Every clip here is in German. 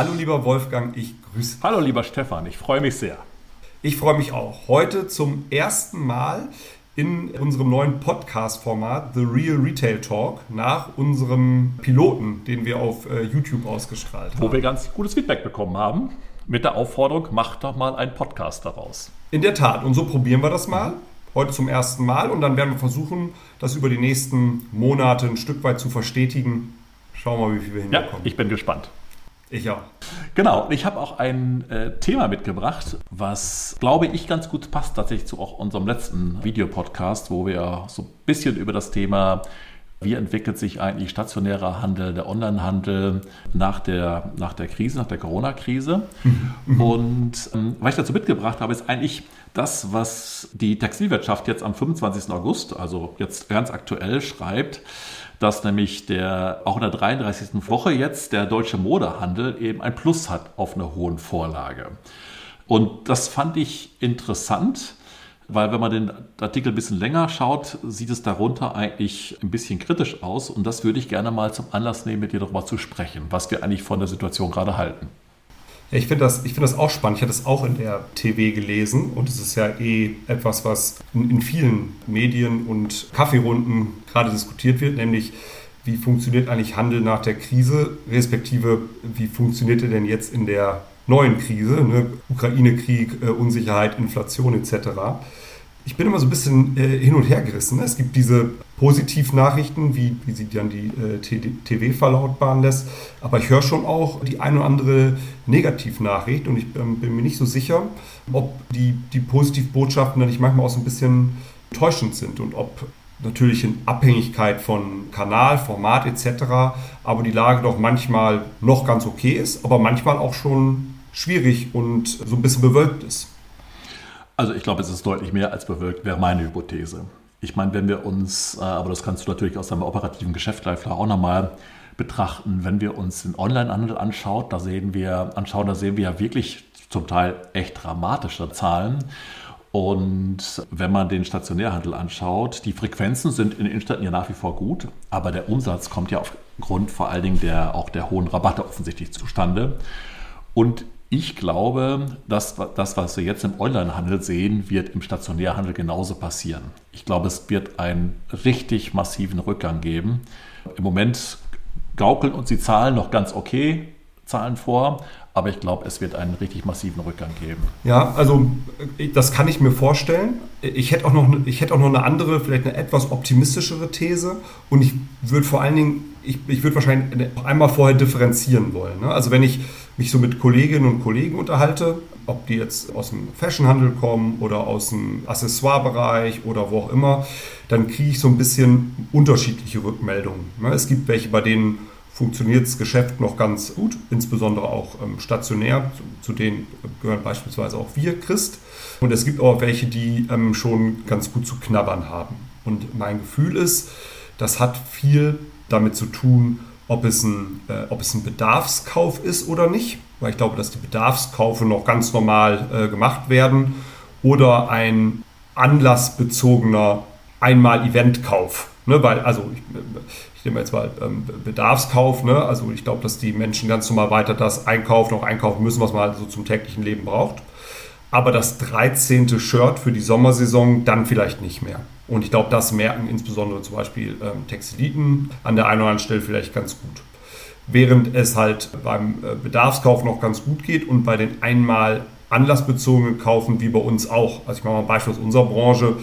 Hallo lieber Wolfgang, ich grüße. Hallo lieber Stefan, ich freue mich sehr. Ich freue mich auch. Heute zum ersten Mal in unserem neuen Podcast-Format The Real Retail Talk nach unserem Piloten, den wir auf äh, YouTube ausgestrahlt haben. Wo wir ganz gutes Feedback bekommen haben mit der Aufforderung, macht doch mal einen Podcast daraus. In der Tat. Und so probieren wir das mal. Heute zum ersten Mal. Und dann werden wir versuchen, das über die nächsten Monate ein Stück weit zu verstetigen. Schauen wir mal, wie viel wir hinbekommen. Ja, ich bin gespannt. Ich auch. Genau, ich habe auch ein äh, Thema mitgebracht, was, glaube ich, ganz gut passt tatsächlich zu auch unserem letzten Videopodcast, wo wir so ein bisschen über das Thema, wie entwickelt sich eigentlich stationärer Handel, der Onlinehandel nach der, nach der Krise, nach der Corona-Krise. Mhm. Und ähm, was ich dazu mitgebracht habe, ist eigentlich das, was die Textilwirtschaft jetzt am 25. August, also jetzt ganz aktuell, schreibt dass nämlich der, auch in der 33. Woche jetzt der deutsche Modehandel eben ein Plus hat auf einer hohen Vorlage. Und das fand ich interessant, weil wenn man den Artikel ein bisschen länger schaut, sieht es darunter eigentlich ein bisschen kritisch aus. Und das würde ich gerne mal zum Anlass nehmen, mit dir darüber zu sprechen, was wir eigentlich von der Situation gerade halten. Ich finde das, find das auch spannend. Ich hatte es auch in der TV gelesen und es ist ja eh etwas, was in, in vielen Medien und Kaffeerunden gerade diskutiert wird, nämlich wie funktioniert eigentlich Handel nach der Krise, respektive wie funktioniert er denn jetzt in der neuen Krise, ne? Ukraine-Krieg, äh, Unsicherheit, Inflation etc ich bin immer so ein bisschen äh, hin und her gerissen. Ne? Es gibt diese Positivnachrichten, wie, wie sie dann die äh, TV verlautbaren lässt, aber ich höre schon auch die eine oder andere Negativnachricht und ich ähm, bin mir nicht so sicher, ob die, die Positivbotschaften dann nicht manchmal auch so ein bisschen täuschend sind und ob natürlich in Abhängigkeit von Kanal, Format etc., aber die Lage doch manchmal noch ganz okay ist, aber manchmal auch schon schwierig und so ein bisschen bewölkt ist. Also ich glaube, es ist deutlich mehr als bewirkt, wäre meine Hypothese. Ich meine, wenn wir uns, äh, aber das kannst du natürlich aus deinem operativen Geschäft gleich auch nochmal betrachten, wenn wir uns den Onlinehandel anschauen, da sehen wir, anschauen, da sehen wir ja wirklich zum Teil echt dramatische Zahlen. Und wenn man den Stationärhandel anschaut, die Frequenzen sind in den Innenstädten ja nach wie vor gut, aber der Umsatz kommt ja aufgrund vor allen Dingen der, auch der hohen Rabatte offensichtlich zustande. Und ich glaube, dass das, was wir jetzt im Onlinehandel sehen, wird im Stationärhandel genauso passieren. Ich glaube, es wird einen richtig massiven Rückgang geben. Im Moment gaukeln uns die Zahlen noch ganz okay, Zahlen vor, aber ich glaube, es wird einen richtig massiven Rückgang geben. Ja, also das kann ich mir vorstellen. Ich hätte auch noch, ich hätte auch noch eine andere, vielleicht eine etwas optimistischere These und ich würde vor allen Dingen, ich, ich würde wahrscheinlich einmal vorher differenzieren wollen. Ne? Also wenn ich mich so mit Kolleginnen und Kollegen unterhalte, ob die jetzt aus dem Fashionhandel kommen oder aus dem Accessoirebereich oder wo auch immer, dann kriege ich so ein bisschen unterschiedliche Rückmeldungen. Es gibt welche, bei denen funktioniert das Geschäft noch ganz gut, insbesondere auch ähm, stationär. Zu, denen gehören beispielsweise auch wir, Christ. Und es gibt auch welche, die ähm, schon ganz gut zu knabbern haben. Und mein Gefühl ist, das hat viel damit zu tun, ob es, ein, äh, ob es ein Bedarfskauf ist oder nicht, weil ich glaube, dass die Bedarfskaufe noch ganz normal äh, gemacht werden, oder ein anlassbezogener Einmal-Event-Kauf. Ne, weil, also ich, ich nehme jetzt mal ähm, Bedarfskauf, ne? also ich glaube, dass die Menschen ganz normal weiter das einkaufen, auch einkaufen müssen, was man halt so zum täglichen Leben braucht. Aber das 13. Shirt für die Sommersaison dann vielleicht nicht mehr. Und ich glaube, das merken insbesondere zum Beispiel ähm, Textiliten an der einen oder anderen Stelle vielleicht ganz gut. Während es halt beim äh, Bedarfskauf noch ganz gut geht und bei den einmal anlassbezogenen Kaufen wie bei uns auch. Also ich mache mal ein Beispiel aus unserer Branche.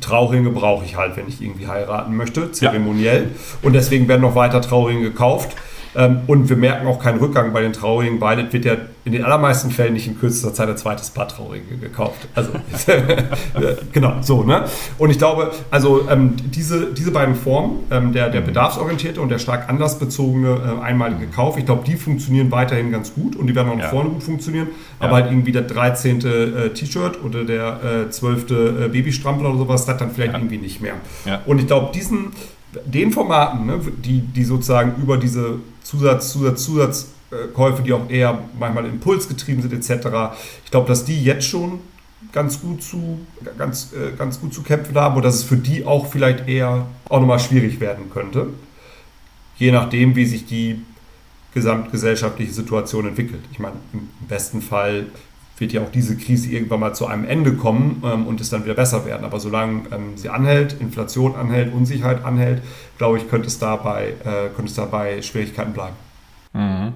Trauringe brauche ich halt, wenn ich irgendwie heiraten möchte, zeremoniell. Ja. Und deswegen werden noch weiter Trauringe gekauft. Ähm, und wir merken auch keinen Rückgang bei den Trauringen, weil es wird ja in den allermeisten Fällen nicht in kürzester Zeit ein zweites Paar Trauringe gekauft. Also genau, so, ne? Und ich glaube, also ähm, diese, diese beiden Formen, ähm, der, der bedarfsorientierte und der stark anlassbezogene äh, einmalige Kauf, ich glaube, die funktionieren weiterhin ganz gut und die werden auch ja. vorne gut funktionieren. Ja. Aber halt irgendwie der 13. Äh, T-Shirt oder der äh, 12. Äh, Babystrampler oder sowas, das dann vielleicht ja. irgendwie nicht mehr. Und ich glaube, diesen den Formaten, ne, die, die sozusagen über diese Zusatz, Zusatz, Zusatzkäufe, die auch eher manchmal impulsgetrieben sind etc., ich glaube, dass die jetzt schon ganz gut zu, ganz, äh, ganz gut zu kämpfen haben und dass es für die auch vielleicht eher auch nochmal schwierig werden könnte. Je nachdem, wie sich die gesamtgesellschaftliche Situation entwickelt. Ich meine, im besten Fall wird ja auch diese Krise irgendwann mal zu einem Ende kommen ähm, und es dann wieder besser werden. Aber solange ähm, sie anhält, Inflation anhält, Unsicherheit anhält, glaube ich, könnte es dabei, äh, könnte es dabei Schwierigkeiten bleiben. Mhm.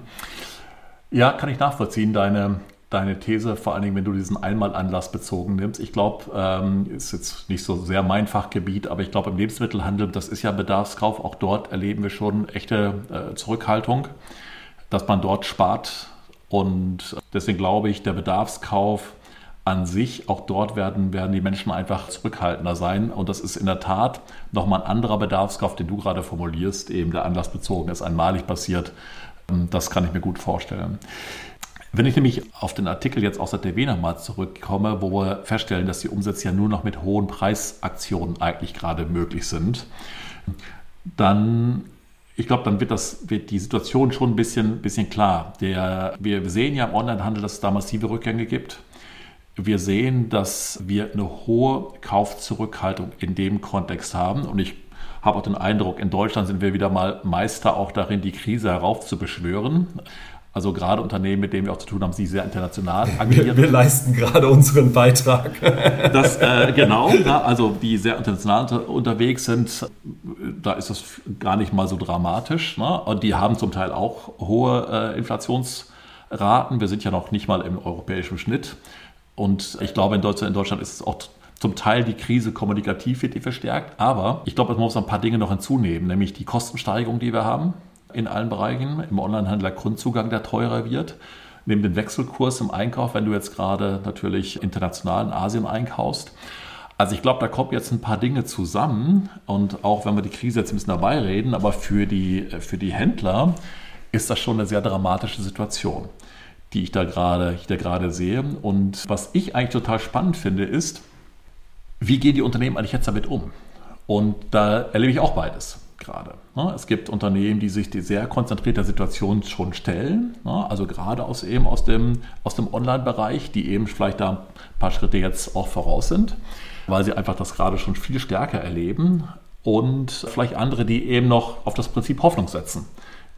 Ja, kann ich nachvollziehen, deine, deine These, vor allen Dingen, wenn du diesen Einmalanlass bezogen nimmst. Ich glaube, ähm, ist jetzt nicht so sehr mein Fachgebiet, aber ich glaube, im Lebensmittelhandel, das ist ja Bedarfskauf, auch dort erleben wir schon echte äh, Zurückhaltung, dass man dort spart und deswegen glaube ich, der Bedarfskauf an sich, auch dort werden, werden die Menschen einfach zurückhaltender sein. Und das ist in der Tat nochmal ein anderer Bedarfskauf, den du gerade formulierst, eben der anlassbezogen ist, einmalig passiert. Das kann ich mir gut vorstellen. Wenn ich nämlich auf den Artikel jetzt aus der DW nochmal zurückkomme, wo wir feststellen, dass die Umsätze ja nur noch mit hohen Preisaktionen eigentlich gerade möglich sind, dann ich glaube, dann wird, das, wird die Situation schon ein bisschen, bisschen klar. Der, wir sehen ja im Onlinehandel, dass es da massive Rückgänge gibt. Wir sehen, dass wir eine hohe Kaufzurückhaltung in dem Kontext haben. Und ich habe auch den Eindruck, in Deutschland sind wir wieder mal Meister auch darin, die Krise heraufzubeschwören. Also gerade Unternehmen, mit denen wir auch zu tun haben, die sehr international agieren. Wir, wir leisten gerade unseren Beitrag. Das, äh, genau, ja, also die sehr international unterwegs sind, da ist das gar nicht mal so dramatisch. Ne? Und die haben zum Teil auch hohe äh, Inflationsraten. Wir sind ja noch nicht mal im europäischen Schnitt. Und ich glaube, in Deutschland, in Deutschland ist es auch zum Teil die Krise kommunikativ wird die verstärkt. Aber ich glaube, es muss ein paar Dinge noch hinzunehmen, nämlich die Kostensteigerung, die wir haben in allen Bereichen. Im Onlinehandel der Grundzugang, der teurer wird. Neben dem Wechselkurs im Einkauf, wenn du jetzt gerade natürlich international in Asien einkaufst. Also ich glaube, da kommen jetzt ein paar Dinge zusammen und auch wenn wir die Krise jetzt ein bisschen dabei reden, aber für die, für die Händler ist das schon eine sehr dramatische Situation, die ich da gerade, ich da gerade sehe. Und was ich eigentlich total spannend finde, ist, wie gehen die Unternehmen eigentlich jetzt damit um? Und da erlebe ich auch beides gerade. Ne? Es gibt Unternehmen, die sich die sehr konzentrierter Situation schon stellen, ne? also gerade aus, eben aus dem, aus dem Online-Bereich, die eben vielleicht da ein paar Schritte jetzt auch voraus sind, weil sie einfach das gerade schon viel stärker erleben und vielleicht andere, die eben noch auf das Prinzip Hoffnung setzen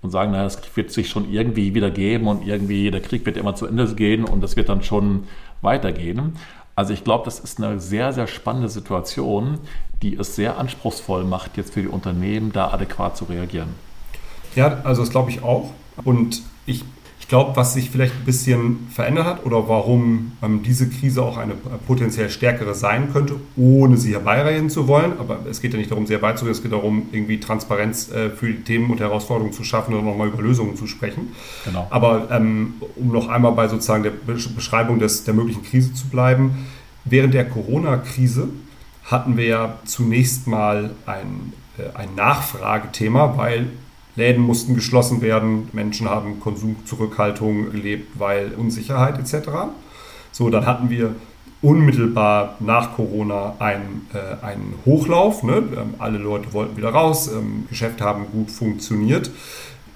und sagen, naja, es wird sich schon irgendwie wieder geben und irgendwie der Krieg wird immer zu Ende gehen und das wird dann schon weitergehen. Also ich glaube, das ist eine sehr, sehr spannende Situation, die es sehr anspruchsvoll macht, jetzt für die Unternehmen da adäquat zu reagieren. Ja, also das glaube ich auch. Und ich, ich glaube, was sich vielleicht ein bisschen verändert hat oder warum ähm, diese Krise auch eine potenziell stärkere sein könnte, ohne sie herbeireden zu wollen. Aber es geht ja nicht darum, sie herbeizureden, es geht darum, irgendwie Transparenz äh, für die Themen und Herausforderungen zu schaffen und nochmal über Lösungen zu sprechen. Genau. Aber ähm, um noch einmal bei sozusagen der Beschreibung des, der möglichen Krise zu bleiben, während der Corona-Krise hatten wir ja zunächst mal ein, äh, ein Nachfragethema, weil Läden mussten geschlossen werden, Menschen haben Konsumzurückhaltung gelebt, weil Unsicherheit etc. So, dann hatten wir unmittelbar nach Corona einen, äh, einen Hochlauf. Ne? Ähm, alle Leute wollten wieder raus, ähm, Geschäfte haben gut funktioniert.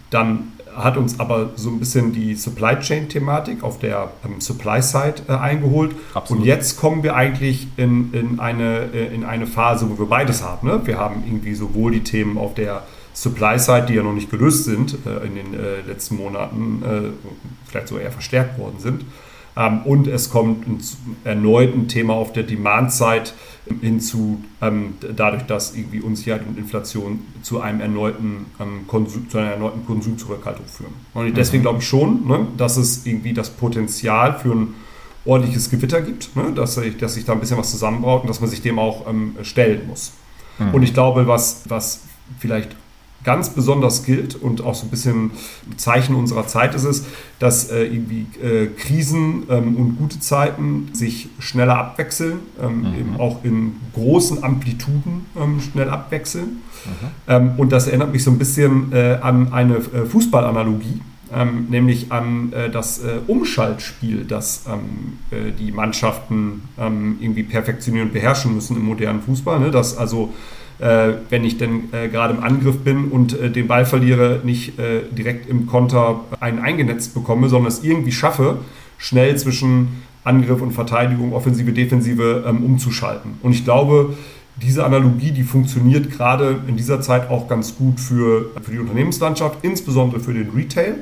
Dann hat uns aber so ein bisschen die Supply Chain Thematik auf der ähm, Supply Side äh, eingeholt. Absolut. Und jetzt kommen wir eigentlich in, in, eine, äh, in eine Phase, wo wir beides haben. Ne? Wir haben irgendwie sowohl die Themen auf der Supply Side, die ja noch nicht gelöst sind äh, in den äh, letzten Monaten, äh, vielleicht sogar eher verstärkt worden sind. Ähm, und es kommt ein, erneut ein Thema auf der Demand Side hinzu, ähm, dadurch, dass irgendwie Unsicherheit und Inflation zu einem erneuten ähm, Konsum, zu einer erneuten Konsumzurückhaltung führen. Und deswegen mhm. glaube ich schon, ne, dass es irgendwie das Potenzial für ein ordentliches Gewitter gibt, ne, dass, sich, dass sich da ein bisschen was zusammenbraut und dass man sich dem auch ähm, stellen muss. Mhm. Und ich glaube, was, was vielleicht ganz besonders gilt und auch so ein bisschen Zeichen unserer Zeit ist es, dass äh, irgendwie äh, Krisen ähm, und gute Zeiten sich schneller abwechseln, ähm, mhm. eben auch in großen Amplituden ähm, schnell abwechseln. Mhm. Ähm, und das erinnert mich so ein bisschen äh, an eine äh, Fußballanalogie. Ähm, nämlich an äh, das äh, Umschaltspiel, das ähm, äh, die Mannschaften irgendwie perfektionieren und beherrschen müssen im modernen Fußball. Ne? Dass also wenn ich denn äh, gerade im Angriff bin und äh, den Ball verliere, nicht äh, direkt im Konter einen eingenetzt bekomme, sondern es irgendwie schaffe, schnell zwischen Angriff und Verteidigung, Offensive, Defensive ähm, umzuschalten. Und ich glaube, diese Analogie, die funktioniert gerade in dieser Zeit auch ganz gut für, für die Unternehmenslandschaft, insbesondere für den Retail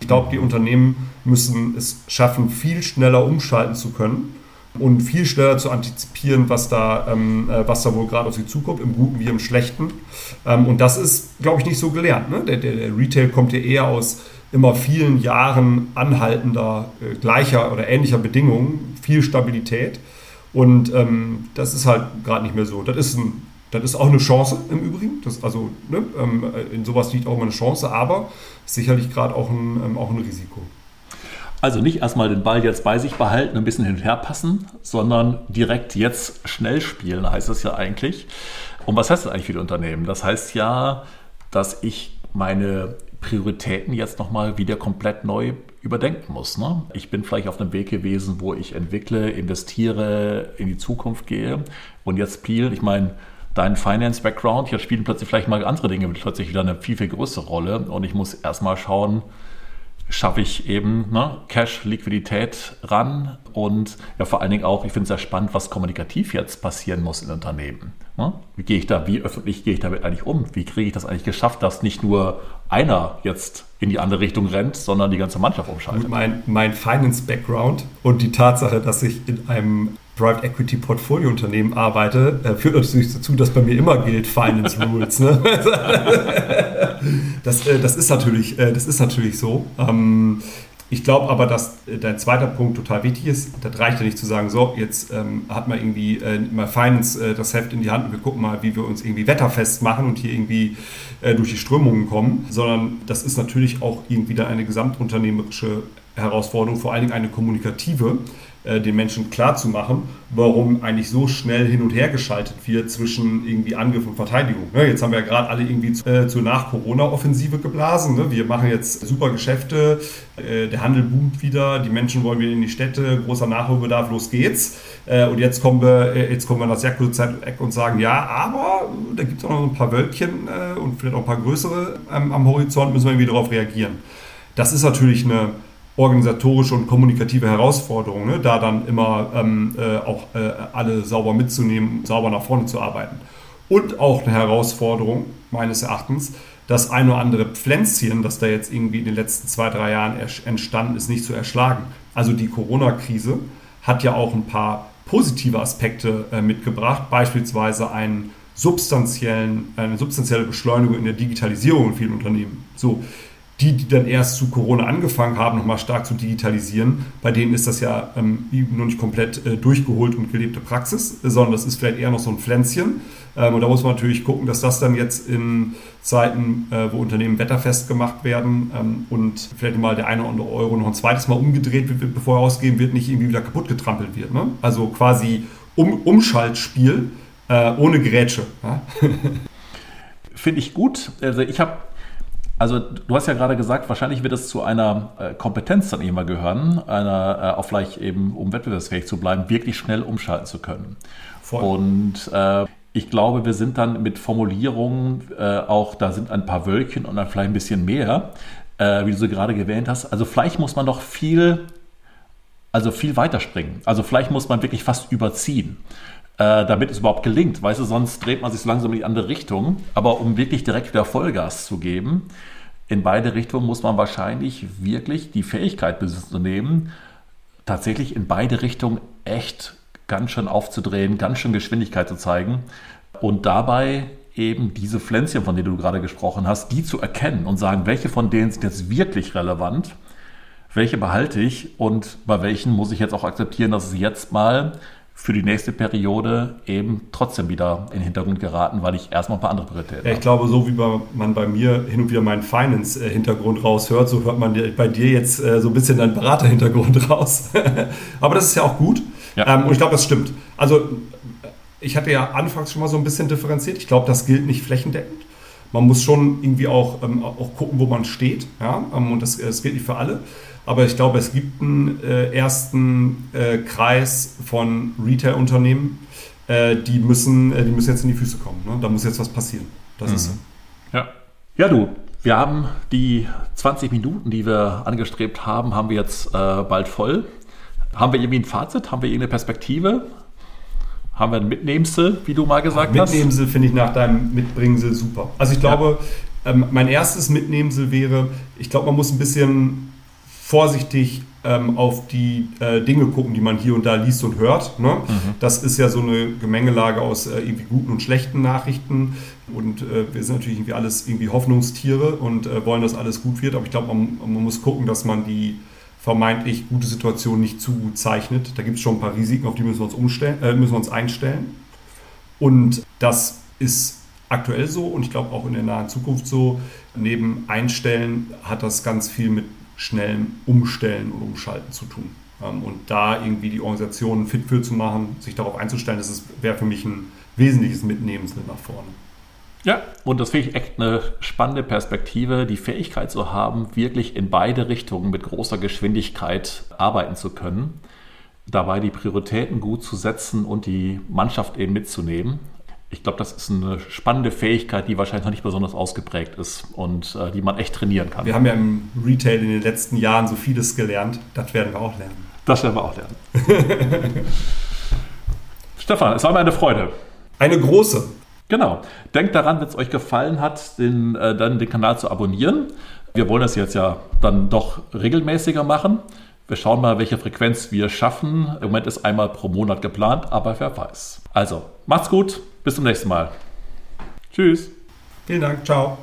Ich glaube, die Unternehmen müssen es schaffen, viel schneller umschalten zu können und viel schneller zu antizipieren, was da, ähm, äh, was da wohl gerade auf sie zukommt, im Guten wie im Schlechten. Ähm, und das ist, glaube ich, nicht so gelernt. Ne? Der, der, der, Retail kommt ja eher aus immer vielen Jahren anhaltender, äh, gleicher oder ähnlicher Bedingungen, viel Stabilität. Und ähm, das ist halt gerade nicht mehr so. Das ist, ein, das ist auch eine Chance im Übrigen. Das, also ne, ähm, in sowas liegt auch immer eine Chance, aber sicherlich gerade auch ein, ähm, auch ein Risiko. Also nicht erstmal den Ball jetzt bei sich behalten, ein bisschen hin und her passen, sondern direkt jetzt schnell spielen, heißt das ja eigentlich. Und was heißt das eigentlich für die Unternehmen? Das heißt ja, dass ich meine Prioritäten jetzt nochmal wieder komplett neu überdenken muss. Ne? Ich bin vielleicht auf einem Weg gewesen, wo ich entwickle, investiere, in die Zukunft gehe und jetzt spielen, ich meine, dein Finance-Background, jetzt spielen plötzlich vielleicht mal andere Dinge plötzlich wieder eine viel, viel größere Rolle und ich muss erstmal schauen, schaffe ich eben ne, Cash, Liquidität ran und ja vor allen Dingen auch, ich finde es sehr spannend, was kommunikativ jetzt passieren muss in Unternehmen. Ne? Wie gehe ich da, wie öffentlich gehe ich damit eigentlich um? Wie kriege ich das eigentlich geschafft, dass nicht nur einer jetzt in die andere Richtung rennt, sondern die ganze Mannschaft umschaltet? Mein, mein Finance-Background und die Tatsache, dass ich in einem Private Equity Portfolio Unternehmen arbeite, äh, führt natürlich dazu, dass bei mir immer gilt Finance Rules. Ne? das, äh, das, ist natürlich, äh, das ist natürlich so. Ähm, ich glaube aber, dass äh, dein zweiter Punkt total wichtig ist. Das reicht ja nicht zu sagen, so, jetzt ähm, hat man irgendwie äh, mal Finance äh, das Heft in die Hand und wir gucken mal, wie wir uns irgendwie wetterfest machen und hier irgendwie äh, durch die Strömungen kommen, sondern das ist natürlich auch irgendwie dann eine gesamtunternehmerische Herausforderung, vor allen Dingen eine kommunikative, den Menschen klarzumachen, warum eigentlich so schnell hin und her geschaltet wird zwischen irgendwie Angriff und Verteidigung. Ne, jetzt haben wir ja gerade alle irgendwie zu, äh, zur Nach-Corona-Offensive geblasen. Ne? Wir machen jetzt super Geschäfte, äh, der Handel boomt wieder, die Menschen wollen wieder in die Städte, großer Nachholbedarf, los geht's. Äh, und jetzt kommen wir, äh, jetzt kommen wir nach sehr kurzer Zeit und sagen, ja, aber da gibt es auch noch ein paar Wölkchen äh, und vielleicht auch ein paar größere ähm, am Horizont, müssen wir irgendwie darauf reagieren. Das ist natürlich eine organisatorische und kommunikative Herausforderung, ne? da dann immer ähm, äh, auch äh, alle sauber mitzunehmen, sauber nach vorne zu arbeiten. Und auch eine Herausforderung, meines Erachtens, das ein oder andere Pflänzchen, das da jetzt irgendwie in den letzten zwei, drei Jahren entstanden ist, nicht zu erschlagen. Also die Corona-Krise hat ja auch ein paar positive Aspekte äh, mitgebracht, beispielsweise einen substanziellen, eine substanzielle Beschleunigung in der Digitalisierung in vielen Unternehmen. So, die, die dann erst zu Corona angefangen haben, nochmal stark zu digitalisieren, bei denen ist das ja ähm, noch nicht komplett äh, durchgeholt und gelebte Praxis, sondern das ist vielleicht eher noch so ein Pflänzchen. Ähm, und da muss man natürlich gucken, dass das dann jetzt in Zeiten, äh, wo Unternehmen wetterfest gemacht werden ähm, und vielleicht mal der eine oder andere Euro noch ein zweites Mal umgedreht wird, bevor er ausgehen wird, nicht irgendwie wieder kaputt getrampelt wird. Ne? Also quasi um, Umschaltspiel äh, ohne Gerätsche. Ja? Finde ich gut. Also ich habe also du hast ja gerade gesagt, wahrscheinlich wird es zu einer äh, Kompetenz dann immer gehören, einer, äh, auch vielleicht eben, um wettbewerbsfähig zu bleiben, wirklich schnell umschalten zu können. Voll. Und äh, ich glaube, wir sind dann mit Formulierungen äh, auch, da sind ein paar Wölkchen und dann vielleicht ein bisschen mehr, äh, wie du so gerade erwähnt hast. Also vielleicht muss man doch viel, also viel weiterspringen. Also vielleicht muss man wirklich fast überziehen äh, damit es überhaupt gelingt. Weißt du, sonst dreht man sich so langsam in die andere Richtung. Aber um wirklich direkt wieder Vollgas zu geben, in beide Richtungen muss man wahrscheinlich wirklich die Fähigkeit besitzen nehmen, tatsächlich in beide Richtungen echt ganz schön aufzudrehen, ganz schön Geschwindigkeit zu zeigen und dabei eben diese Pflänzchen, von denen du gerade gesprochen hast, die zu erkennen und sagen, welche von denen sind jetzt wirklich relevant, welche behalte ich und bei welchen muss ich jetzt auch akzeptieren, dass es jetzt mal für die nächste Periode eben trotzdem wieder in den Hintergrund geraten, weil ich erstmal ein paar andere Prioritäten ja, Ich glaube, so wie man bei mir hin und wieder meinen Finance-Hintergrund raushört, so hört man bei dir jetzt äh, so ein bisschen deinen Berater-Hintergrund raus. Aber das ist ja auch gut. Ja. Ähm, und ich glaube, das stimmt. Also ich hatte ja anfangs schon mal so ein bisschen differenziert. Ich glaube, das gilt nicht flächendeckend. Man muss schon irgendwie auch, ähm, auch gucken, wo man steht. Ja? Ähm, und das, das gilt nicht für alle. Aber ich glaube, es gibt einen äh, ersten äh, Kreis von Retail-Unternehmen, äh, die, müssen, äh, die müssen jetzt in die Füße kommen. Ne? Da muss jetzt was passieren. Das mhm. ist so. Ja. ja, du, wir haben die 20 Minuten, die wir angestrebt haben, haben wir jetzt äh, bald voll. Haben wir irgendwie ein Fazit? Haben wir irgendeine Perspektive? Haben wir ein Mitnehmsel, wie du mal gesagt ja, hast? Mitnehmsel finde ich nach deinem Mitbringsel super. Also ich glaube, ja. ähm, mein erstes Mitnehmsel wäre, ich glaube, man muss ein bisschen vorsichtig ähm, auf die äh, Dinge gucken, die man hier und da liest und hört. Ne? Mhm. Das ist ja so eine Gemengelage aus äh, irgendwie guten und schlechten Nachrichten. Und äh, wir sind natürlich irgendwie alles irgendwie Hoffnungstiere und äh, wollen, dass alles gut wird. Aber ich glaube, man, man, muss gucken, dass man die vermeintlich gute Situation nicht zu gut zeichnet. Da gibt es schon ein paar Risiken, auf die müssen wir uns, umstellen, äh, müssen wir uns einstellen. Und das ist aktuell so und ich glaube auch in der nahen Zukunft so. Neben Einstellen hat das ganz viel mit schnellem Umstellen und Umschalten zu tun. Ähm, und da irgendwie die Organisation fit für zu machen, sich darauf einzustellen, das wäre für mich ein wesentliches Mitnehmensmittel nach vorne. Ja, und das finde ich echt eine spannende Perspektive, die Fähigkeit zu haben, wirklich in beide Richtungen mit großer Geschwindigkeit arbeiten zu können, dabei die Prioritäten gut zu setzen und die Mannschaft eben mitzunehmen ich glaube, das ist eine spannende Fähigkeit, die wahrscheinlich noch nicht besonders ausgeprägt ist und äh, die man echt trainieren kann. Wir haben ja im Retail in den letzten Jahren so vieles gelernt. Das werden wir auch lernen. Das werden wir auch lernen. Stefan, es war mir eine Freude. Eine große. Genau. Denkt daran, wenn es euch gefallen hat, den, äh, dann den Kanal zu abonnieren. Wir wollen das jetzt ja dann doch regelmäßiger machen. Wir schauen mal, welche Frequenz wir schaffen. Im Moment ist einmal pro Monat geplant, aber wer weiß. Also, macht's gut. Bis zum nächsten Mal. Tschüss. Vielen Dank. Ciao.